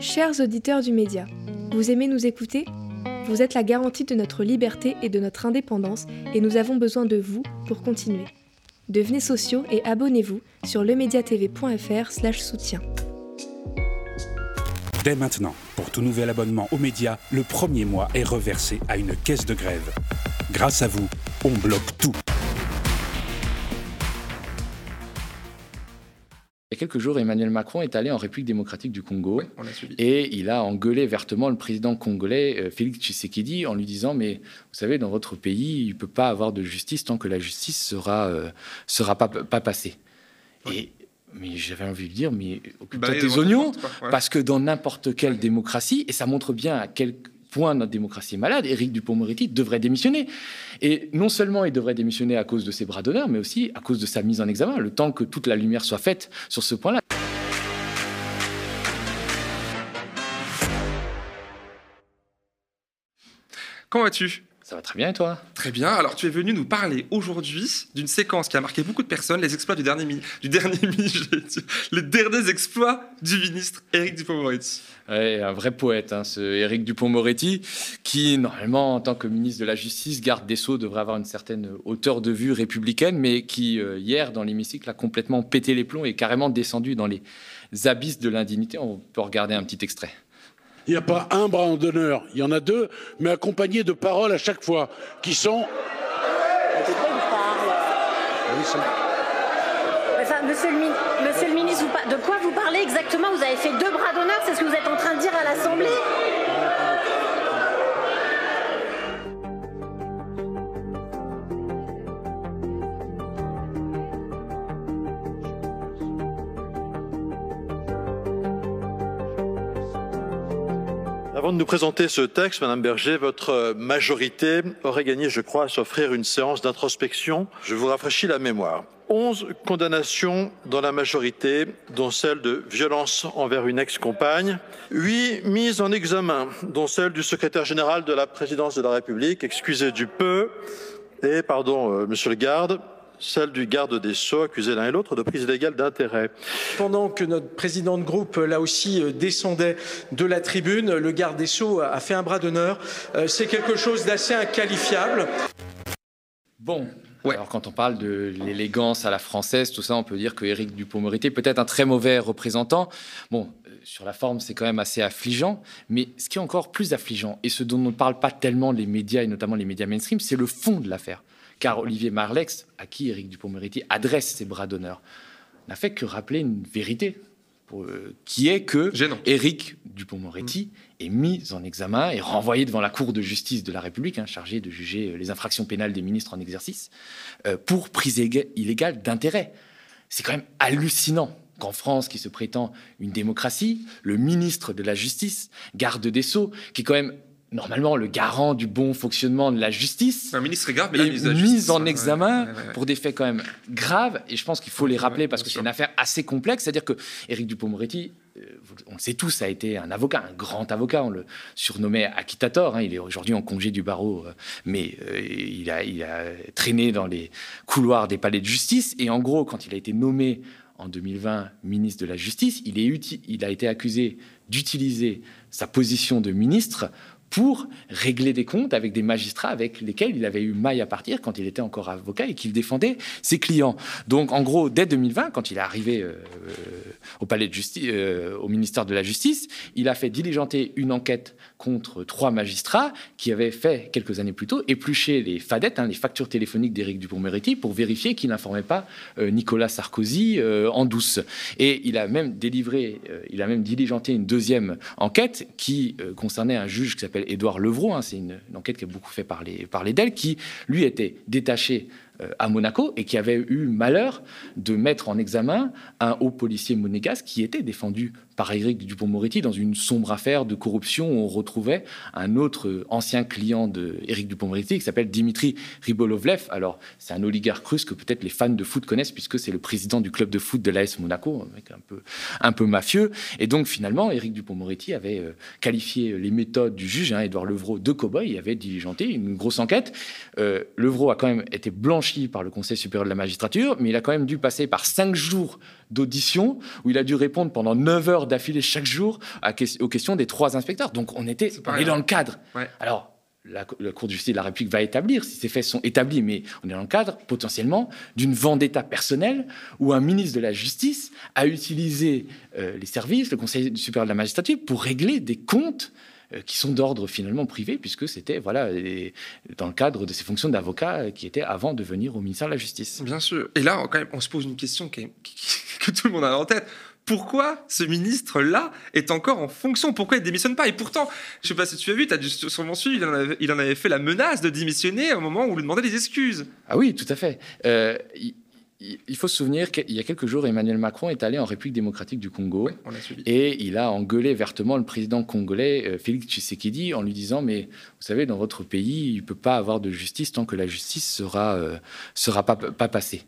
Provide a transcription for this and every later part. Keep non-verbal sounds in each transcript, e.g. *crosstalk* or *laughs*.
Chers auditeurs du média, vous aimez nous écouter? Vous êtes la garantie de notre liberté et de notre indépendance et nous avons besoin de vous pour continuer. Devenez sociaux et abonnez-vous sur lemediatv.fr soutien. Dès maintenant, pour tout nouvel abonnement aux médias, le premier mois est reversé à une caisse de grève. Grâce à vous, on bloque tout. Y a quelques jours, Emmanuel Macron est allé en République démocratique du Congo et il a engueulé vertement le président congolais euh, Félix Tshisekedi en lui disant mais vous savez dans votre pays il ne peut pas avoir de justice tant que la justice sera euh, sera pas, pas passée. Et mais j'avais envie de dire, mais occupe-toi Bah, tes oignons, ouais. parce que dans n'importe quelle démocratie, et ça montre bien à quel point notre démocratie est malade, Éric Dupond-Moretti devrait démissionner. Et non seulement il devrait démissionner à cause de ses bras d'honneur, mais aussi à cause de sa mise en examen, le temps que toute la lumière soit faite sur ce point-là. Comment vas-tu? Ça va très bien, et toi? Très bien. Alors, tu es venu nous parler aujourd'hui d'une séquence qui a marqué beaucoup de personnes, les exploits du dernier du dernier *laughs* les derniers exploits du ministre Éric Dupond-Moretti. Ouais, un vrai poète, hein, ce Éric Dupond-Moretti, qui, normalement, en tant que ministre de la Justice, garde des Sceaux, devrait avoir une certaine hauteur de vue républicaine, mais qui, euh, hier, dans l'hémicycle, a complètement pété les plombs et carrément descendu dans les abysses de l'indignité. On peut regarder un petit extrait. Il n'y a pas un bras d'honneur, il y en a deux, mais accompagnés de paroles à chaque fois, qui sont Enfin, monsieur, le, monsieur le ministre, de quoi vous parlez exactement? Vous avez fait deux bras d'honneur, c'est ce que vous êtes en train de dire à l'Assemblée? Avant de nous présenter ce texte, Madame Berger, votre majorité aurait gagné, je crois, à s'offrir une séance d'introspection. Je vous rafraîchis la mémoire. 11 condamnations dans la majorité, dont celle de violence envers une ex-compagne. 8 mises en examen, dont celle du secrétaire général de la présidence de la République, excusez du peu. Et, pardon, euh, monsieur le garde, celle du garde des Sceaux, accusé l'un et l'autre de prise illégale d'intérêt. Pendant que notre président de groupe, là aussi, euh, descendait de la tribune, le garde des Sceaux a fait un bras d'honneur. Euh, C'est quelque chose d'assez inqualifiable. Bon. Ouais. Alors, quand on parle de l'élégance à la française, tout ça, on peut dire que Éric Dupond-Moretti est peut-être un très mauvais représentant. Bon, euh, sur la forme, c'est quand même assez affligeant. Mais ce qui est encore plus affligeant, et ce dont ne parlent pas tellement les médias, et notamment les médias mainstream, c'est le fond de l'affaire. Car Olivier Marlex, à qui Éric Dupond-Moretti adresse ses bras d'honneur, n'a fait que rappeler une vérité, pour, euh, qui est que Gênant. Éric Dupond-Moretti est mis en examen et renvoyé devant la Cour de justice de la République, hein, chargée de juger euh, les infractions pénales des ministres en exercice, euh, pour prise éga- illégale d'intérêt. C'est quand même hallucinant qu'en France, qui se prétend une démocratie, le ministre de la Justice, garde des Sceaux, qui est quand même normalement le garant du bon fonctionnement de la justice, Un ministre est grave, mais est mise Justice, en examen ouais, ouais, ouais. pour des faits quand même graves. Et je pense qu'il faut les rappeler parce que c'est une affaire assez complexe. C'est-à-dire que Éric Dupond-Moretti, euh, on le sait tous, a été un avocat, un grand avocat. On le surnommait Acquitator. hein. Il est aujourd'hui en congé du barreau, euh, mais euh, il, a, il a traîné dans les couloirs des palais de justice. Et en gros, quand il a été nommé en 2020 ministre de la Justice, il, est uti- il a été accusé d'utiliser sa position de ministre pour régler des comptes avec des magistrats avec lesquels il avait eu maille à partir quand il était encore avocat et qu'il défendait ses clients. Donc, en gros, dès 2020, quand il est arrivé euh, euh, au ministère de la Justice, il a fait diligenter une enquête contre trois magistrats qui avaient fait quelques années plus tôt éplucher les fadettes, hein, les factures téléphoniques d'Éric Dupond-Moretti pour vérifier qu'il n'informait pas euh, Nicolas Sarkozy euh, en douce. Et il a même délivré, euh, il a même diligenté une deuxième enquête qui concernait un juge qui s'appelle Édouard Levrault. hein, c'est une, enquête qui a beaucoup fait parler, parler d'elle, qui lui était détaché à Monaco et qui avait eu malheur de mettre en examen un haut policier monégasque qui était défendu par Éric Dupond-Moretti dans une sombre affaire de corruption où on retrouvait un autre euh, ancien client de Éric Dupond-Moretti qui s'appelle Dimitri Ribolovlev. Alors, c'est un oligarque russe que peut-être les fans de foot connaissent puisque c'est le président du club de foot de l'AS Monaco, un mec un peu, un peu mafieux. Et donc, finalement, Éric Dupond-Moretti avait euh, qualifié les méthodes du juge, hein, Édouard Levrault, de cow-boy. Il avait diligenté une grosse enquête. Euh, Levrault a quand même été blanchi blanchi par le Conseil supérieur de la magistrature, mais il a quand même dû passer par cinq jours d'audition où il a dû répondre pendant neuf heures d'affilée chaque jour aux questions des trois inspecteurs. Donc on était on est dans le cadre. Alors la, Cour de justice de la République va établir, si ces faits sont établis, mais on est dans le cadre potentiellement d'une vendetta personnelle où un ministre de la Justice a utilisé euh, les services, le Conseil supérieur de la magistrature, pour régler des comptes qui sont d'ordre finalement privé, puisque c'était voilà dans le cadre de ses fonctions d'avocat euh, qui étaient avant de venir au ministère de la Justice. Bien sûr. Et là, quand même, on se pose une question *laughs* que tout le monde a en tête pourquoi ce ministre-là est encore en fonction? Pourquoi il ne démissionne pas? Et pourtant, je ne sais pas si tu as vu, tu as dû sûrement suivre, il en, avait, il en, avait, fait la menace de démissionner au moment où on lui demandait des excuses. Ah oui, tout à fait. Euh, il, faut se souvenir qu'il y a quelques jours, Emmanuel Macron est allé en République démocratique du Congo. On et il a engueulé vertement le président congolais euh, Félix Tshisekedi en lui disant mais vous savez dans votre pays il ne peut pas avoir de justice tant que la justice sera euh, sera pas, pas passée.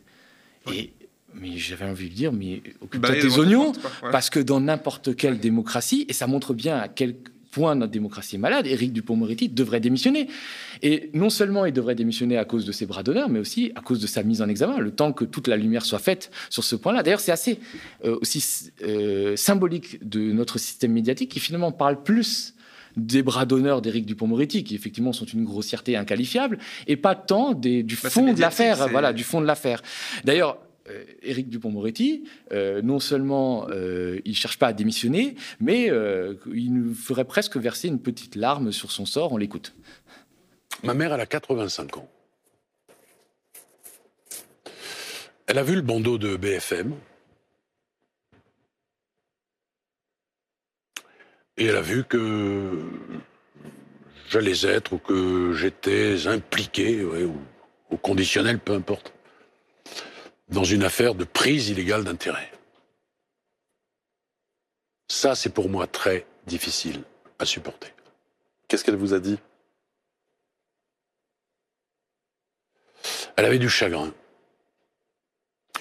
Et mais j'avais envie de dire, mais occupe-toi tes oignons, parce que dans n'importe quelle démocratie, et ça montre bien à quel point notre démocratie est malade, Éric Dupont-Moretti devrait démissionner. Et non seulement il devrait démissionner à cause de ses bras d'honneur, mais aussi à cause de sa mise en examen, le temps que toute la lumière soit faite sur ce point-là. D'ailleurs, c'est assez euh, aussi euh, symbolique de notre système médiatique qui finalement parle plus des bras d'honneur d'Éric Dupont-Moretti, qui effectivement sont une grossièreté inqualifiable, et pas tant des, du bah, fond de l'affaire. Voilà, du fond de l'affaire. D'ailleurs, Éric Dupont-Moretti, euh, non seulement euh, il ne cherche pas à démissionner, mais il nous ferait presque verser une petite larme sur son sort. On l'écoute. Ma mère, elle a 85 ans. Elle a vu le bandeau de BFM. Et elle a vu que j'allais être ou que j'étais impliqué, ou au conditionnel, peu importe dans une affaire de prise illégale d'intérêt. Ça, c'est pour moi très difficile à supporter. Qu'est-ce qu'elle vous a dit? Elle avait du chagrin.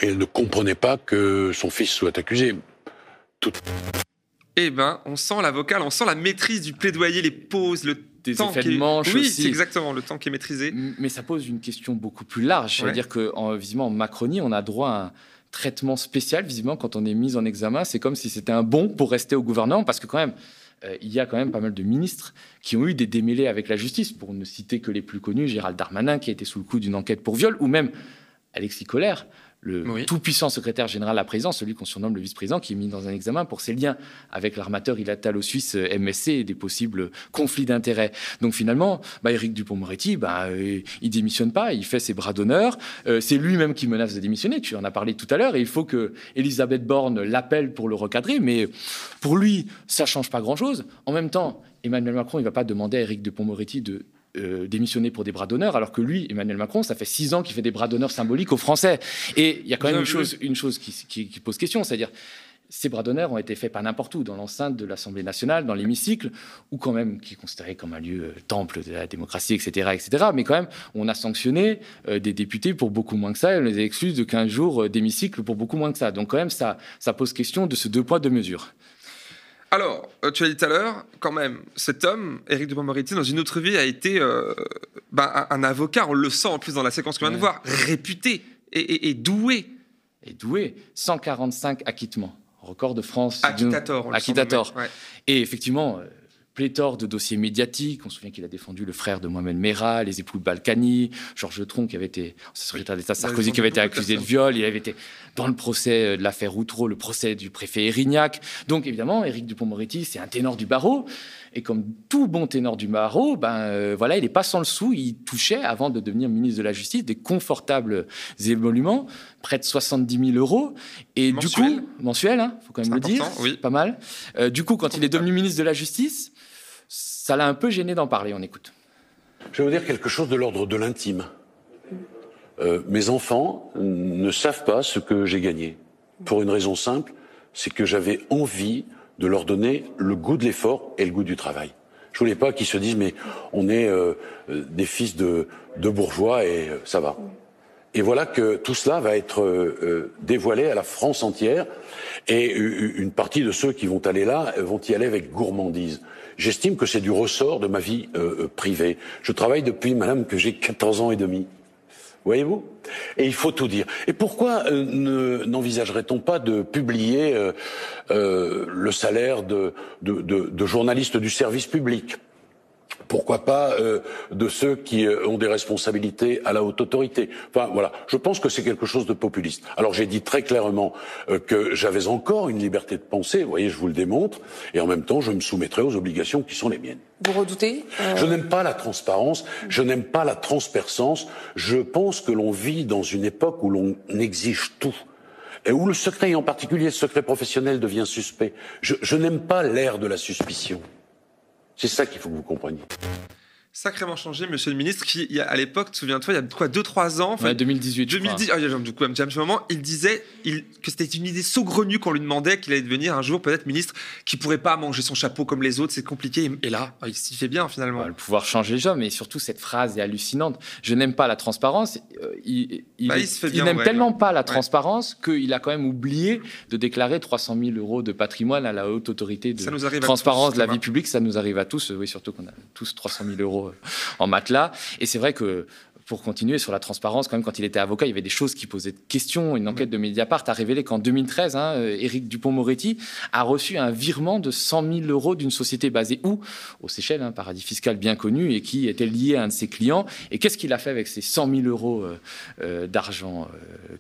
Et elle ne comprenait pas que son fils soit accusé. Tout... Eh ben, on sent l'avocat, on sent la maîtrise du plaidoyer, les pauses, le des effets de manche oui, c'est exactement le temps qui est maîtrisé. Mais ça pose une question beaucoup plus large. C'est-à-dire qu'en visiblement en Macronie, on a droit à un traitement spécial. Visiblement, quand on est mis en examen, c'est comme si c'était un bon pour rester au gouvernement, parce que quand même. Euh, il y a quand même pas mal de ministres qui ont eu des démêlés avec la justice, pour ne citer que les plus connus, Gérald Darmanin qui a été sous le coup d'une enquête pour viol, ou même Alexis Collère, le tout-puissant secrétaire général la présidence, celui qu'on surnomme le vice-président, qui est mis dans un examen pour ses liens avec l'armateur ilatalo-suisse euh, MSC et des possibles conflits d'intérêts. Donc finalement, bah, Éric Dupont-Moretti, bah, euh, il démissionne pas, il fait ses bras d'honneur. Euh, c'est lui-même qui menace de démissionner. Tu en as parlé tout à l'heure. Et il faut que Elisabeth Borne l'appelle pour le recadrer. Mais pour lui, ça change pas grand-chose. En même temps, Emmanuel Macron, il va pas demander à Éric Dupont-Moretti de euh, démissionner pour des bras d'honneur, alors que lui, Emmanuel Macron, ça fait six ans qu'il fait des bras d'honneur symboliques aux Français. Et il y a quand même une chose, une chose qui, pose question, c'est-à-dire ces bras d'honneur ont été faits pas n'importe où, dans l'enceinte de l'Assemblée nationale, dans l'hémicycle, ou quand même qui est considéré comme un lieu euh, temple de la démocratie, etc., etc. Mais quand même, on a sanctionné euh, des députés pour beaucoup moins que ça, et on les a exclus de 15 jours d'hémicycle pour beaucoup moins que ça. Donc quand même, ça, ça pose question de ce deux poids, deux mesures. Alors, euh, tu as dit tout à l'heure, quand même, cet homme, Éric Dupond-Moretti, dans une autre vie, a été euh, bah, un, avocat, on le sent en plus dans la séquence qu'on vient de voir, réputé et, doué. Et doué. 145 acquittements. Record de France. Acquittator. Acquittator. Et effectivement, euh, pléthore de dossiers médiatiques. On se souvient qu'il a défendu le frère de Mohamed Merah, les époux de Balkany, Georges Tron, qui avait été, secrétaire d'État Sarkozy, qui avait été accusé de viol. Il avait été dans le procès de l'affaire Outreau, le procès du préfet Erignac. Donc, évidemment, Éric Dupont-Moretti, c'est un ténor du barreau. Et comme tout bon ténor du barreau, ben, euh, voilà, il n'est pas sans le sou. Il touchait, avant de devenir ministre de la Justice, des confortables émoluments, près de 70 000 euros. Et du coup, mensuel, il hein, faut quand même le dire, oui. pas mal. Euh, du coup, quand il est devenu ministre de la Justice, ça l'a un peu gêné d'en parler, on écoute. Je vais vous dire quelque chose de l'ordre de l'intime. Euh, mes enfants ne savent pas ce que j'ai gagné. Pour une raison simple, c'est que j'avais envie de leur donner le goût de l'effort et le goût du travail. Je voulais pas qu'ils se disent mais on est euh, euh, des fils de, de bourgeois et ça va. Et voilà que tout cela va être dévoilé à la France entière et une partie de ceux qui vont aller là vont y aller avec gourmandise. J'estime que c'est du ressort de ma vie euh, euh, privée. Je travaille depuis, madame, que j'ai 14 ans et demi. Voyez-vous? Et il faut tout dire. Et pourquoi euh, n'envisagerait-on pas de publier euh, le salaire de, de, de, de journalistes du service public? Pourquoi pas euh, de ceux qui euh, ont des responsabilités à la haute autorité. Enfin voilà, je pense que c'est quelque chose de populiste. Alors j'ai dit très clairement euh, que j'avais encore une liberté de penser, vous voyez, je vous le démontre, et en même temps je me soumettrai aux obligations qui sont les miennes. Vous redoutez Je n'aime pas la transparence, je n'aime pas la transperçance, je pense que l'on vit dans une époque où l'on exige tout et où le secret, et en particulier le secret professionnel, devient suspect. Je, je n'aime pas l'ère de la suspicion. C'est ça qu'il faut que vous compreniez sacrément changé, monsieur le ministre, qui, à l'époque, souviens-toi, il y a quoi, 2-3 ans ouais, 2018. 2010, ah, du coup, un petit moment, il disait il, que c'était une idée saugrenue qu'on lui demandait qu'il allait devenir un jour peut-être ministre qui pourrait pas manger son chapeau comme les autres, c'est compliqué. Et là, il s'y fait bien finalement. le pouvoir changer les gens, mais surtout cette phrase est hallucinante. Je n'aime pas la transparence. Euh, il, il, bah, il n'aime tellement pas la transparence qu'il a quand même oublié de déclarer 300 000 euros de patrimoine à la haute autorité de transparence de la vie publique. Ça nous arrive à tous. Oui, surtout qu'on a tous 300 000 euros en matelas. Et c'est vrai que pour continuer sur la transparence, quand même, quand il était avocat, il y avait des choses qui posaient de questions. Une enquête de Mediapart a révélé qu'en 2013, hein, euh, Éric Dupont-Moretti a reçu un virement de 100 000 euros d'une société basée où? Aux Seychelles, un hein, paradis fiscal bien connu et qui était lié à un de ses clients. Et qu'est-ce qu'il a fait avec ces 100 000 euros euh, euh, d'argent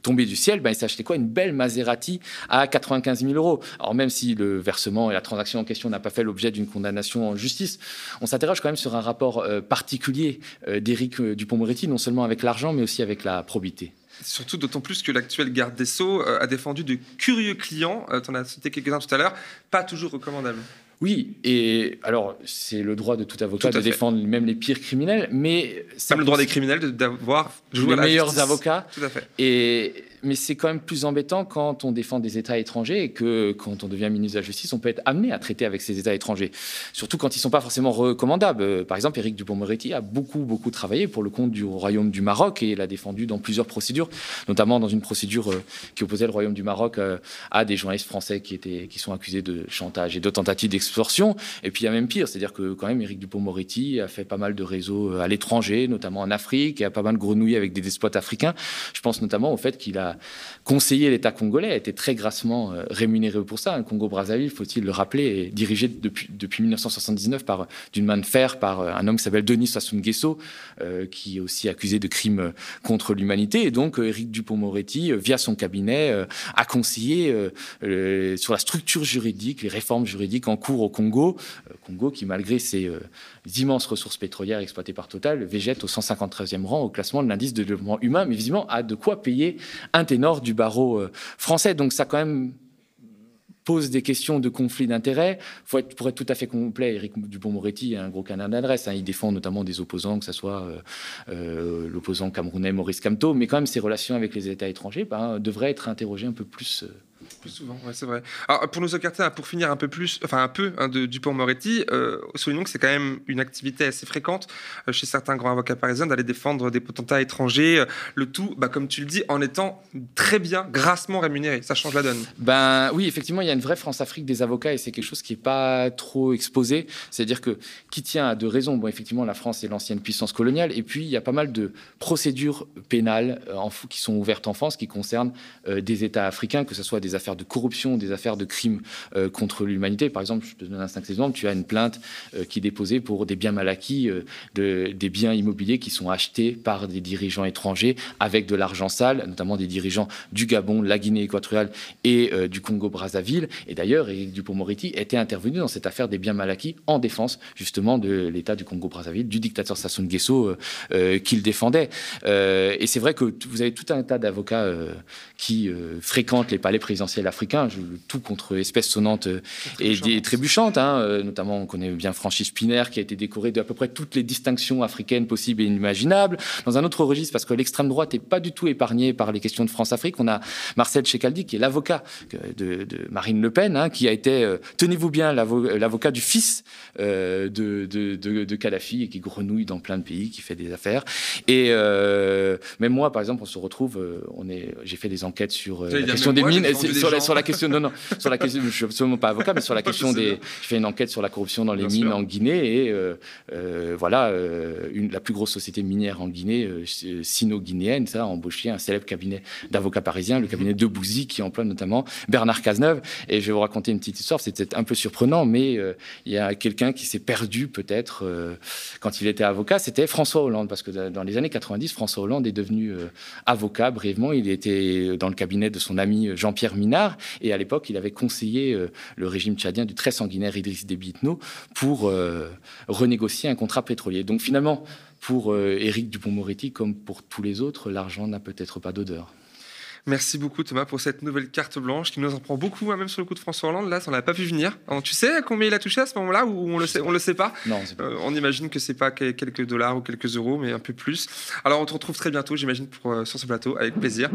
tombé du ciel? Ben, Il s'est acheté quoi? Une belle Maserati à 95 000 euros. Alors même si le versement et la transaction en question n'a pas fait l'objet d'une condamnation en justice, on s'interroge quand même sur un rapport particulier d'Éric Dupont-Moretti, non seulement avec l'argent, mais aussi avec la probité. Surtout d'autant plus que l'actuel garde des Sceaux euh, a défendu de curieux clients, euh, tu en as cité quelques-uns tout à l'heure, pas toujours recommandables. Oui, et alors c'est le droit de tout avocat de défendre même les pires criminels, mais c'est le droit des criminels d'avoir les meilleurs avocats. Tout à fait. Et mais c'est quand même plus embêtant quand on défend des États étrangers et que quand on devient ministre de la Justice, on peut être amené à traiter avec ces États étrangers. Surtout quand ils ne sont pas forcément recommandables. Euh, par exemple, Éric Dupond-Moretti a beaucoup, beaucoup travaillé pour le compte du Royaume du Maroc et l'a défendu dans plusieurs procédures, notamment dans une procédure euh, qui opposait le Royaume du Maroc euh, à des journalistes français qui, étaient, qui sont accusés de chantage et de tentatives d'extorsion. Et puis il y a même pire, c'est-à-dire que quand même Éric Dupond-Moretti a fait pas mal de réseaux à l'étranger, notamment en Afrique, et a pas mal grenouillé avec des despotes africains. Je pense notamment au fait qu'il a conseiller l'État congolais, a été très grassement euh, rémunéré pour ça. Le Congo-Brazzaville, faut-il le rappeler, est dirigé depuis, depuis 1979 par, d'une main de fer par euh, un homme qui s'appelle Denis Sassou Nguesso, euh, qui est aussi accusé de crimes contre l'humanité. Et donc, Éric Dupont-Moretti, via son cabinet, a conseillé sur la structure juridique, les réformes juridiques en cours au Congo. Congo qui, malgré ses immenses ressources pétrolières exploitées par Total, végète au 153e rang au classement de l'indice de développement humain, mais visiblement a de quoi payer ténor du barreau euh, français. Donc ça quand même pose des questions de conflit d'intérêts. Pour être tout à fait complet, Éric Dupont-Moretti est un gros canard d'adresse. Hein. Il défend notamment des opposants, que ce soit euh, euh, l'opposant camerounais Maurice Kamto, mais quand même ses relations avec les États étrangers ben, devraient être interrogées un peu plus *laughs* plus souvent, ouais, c'est vrai. Alors, pour nous écarter, pour finir un peu plus, enfin un peu hein, de Dupont-Moretti, euh, soulignons que c'est quand même une activité assez fréquente euh, chez certains grands avocats parisiens d'aller défendre des potentats étrangers, euh, le tout, bah, comme tu le dis, en étant très bien, grassement rémunéré. Ça change la donne. Ben oui, effectivement, il y a une vraie France-Afrique des avocats et c'est quelque chose qui n'est pas trop exposé. C'est-à-dire que qui tient à deux raisons? Bon, effectivement, la France est l'ancienne puissance coloniale et puis il y a pas mal de procédures pénales en, qui sont ouvertes en France qui concernent des États africains, que ce soit des affaires de corruption, des affaires de crimes euh, contre l'humanité. Par exemple, je te donne un cinq exemples, tu as une plainte euh, qui est déposée pour des biens mal acquis, euh, de, des biens immobiliers qui sont achetés par des dirigeants étrangers avec de l'argent sale, notamment des dirigeants du Gabon, de la Guinée équatoriale et du Congo-Brazzaville. Et d'ailleurs, Éric Dupont-Moretti était intervenu dans cette affaire des biens mal acquis en défense justement de l'État du Congo-Brazzaville, du dictateur Sassou Nguesso qu'il défendait. et c'est vrai que vous avez tout un tas d'avocats qui fréquentent les palais présidentiels africain, tout contre espèces sonnantes euh, et, trébuchantes. Hein, euh, notamment, on connaît bien Francis Spinner, qui a été décoré de à peu près toutes les distinctions africaines possibles et inimaginables. Dans un autre registre, parce que l'extrême droite n'est pas du tout épargnée par les questions de France-Afrique, on a Marcel Checaldi, qui est l'avocat de, Marine Le Pen, hein, qui a été, euh, tenez-vous bien, l'avocat du fils de, de, Kadhafi et qui grenouille dans plein de pays, qui fait des affaires. Et même moi, par exemple, on se retrouve, on est, j'ai fait des enquêtes sur la question des mines. Sur, la, sur la question, non, non, sur la question, je suis absolument pas avocat, mais sur la *laughs* question des, je fais une enquête sur la corruption dans les Bien mines sûr. en Guinée et euh, euh, voilà, euh, une, la plus grosse société minière en Guinée, sino-guinéenne, ça a embauché un célèbre cabinet d'avocats parisiens, le cabinet de Bouzy, qui emploie notamment Bernard Cazeneuve. Et je vais vous raconter une petite histoire, c'est peut-être un peu surprenant, mais il y a quelqu'un qui s'est perdu peut-être quand il était avocat, c'était François Hollande, parce que dans les années 90, François Hollande est devenu avocat brièvement. Il était dans le cabinet de son ami Jean-Pierre Minard, et à l'époque, il avait conseillé euh, le régime tchadien du très sanguinaire Idriss Déby Itno pour euh, renégocier un contrat pétrolier. Donc finalement, pour euh, Éric Dupont-Moretti, comme pour tous les autres, l'argent n'a peut-être pas d'odeur. Merci beaucoup Thomas pour cette nouvelle carte blanche qui nous en prend beaucoup, hein, même sur le coup de François Hollande. Là, on l'a pas vu venir. Alors, tu sais combien il a touché à ce moment-là ou on le sait, on le sait pas? Non, pas. Euh, On imagine que c'est pas que- quelques dollars ou quelques euros, mais un peu plus. Alors on te retrouve très bientôt, j'imagine, pour, euh, sur ce plateau, avec plaisir.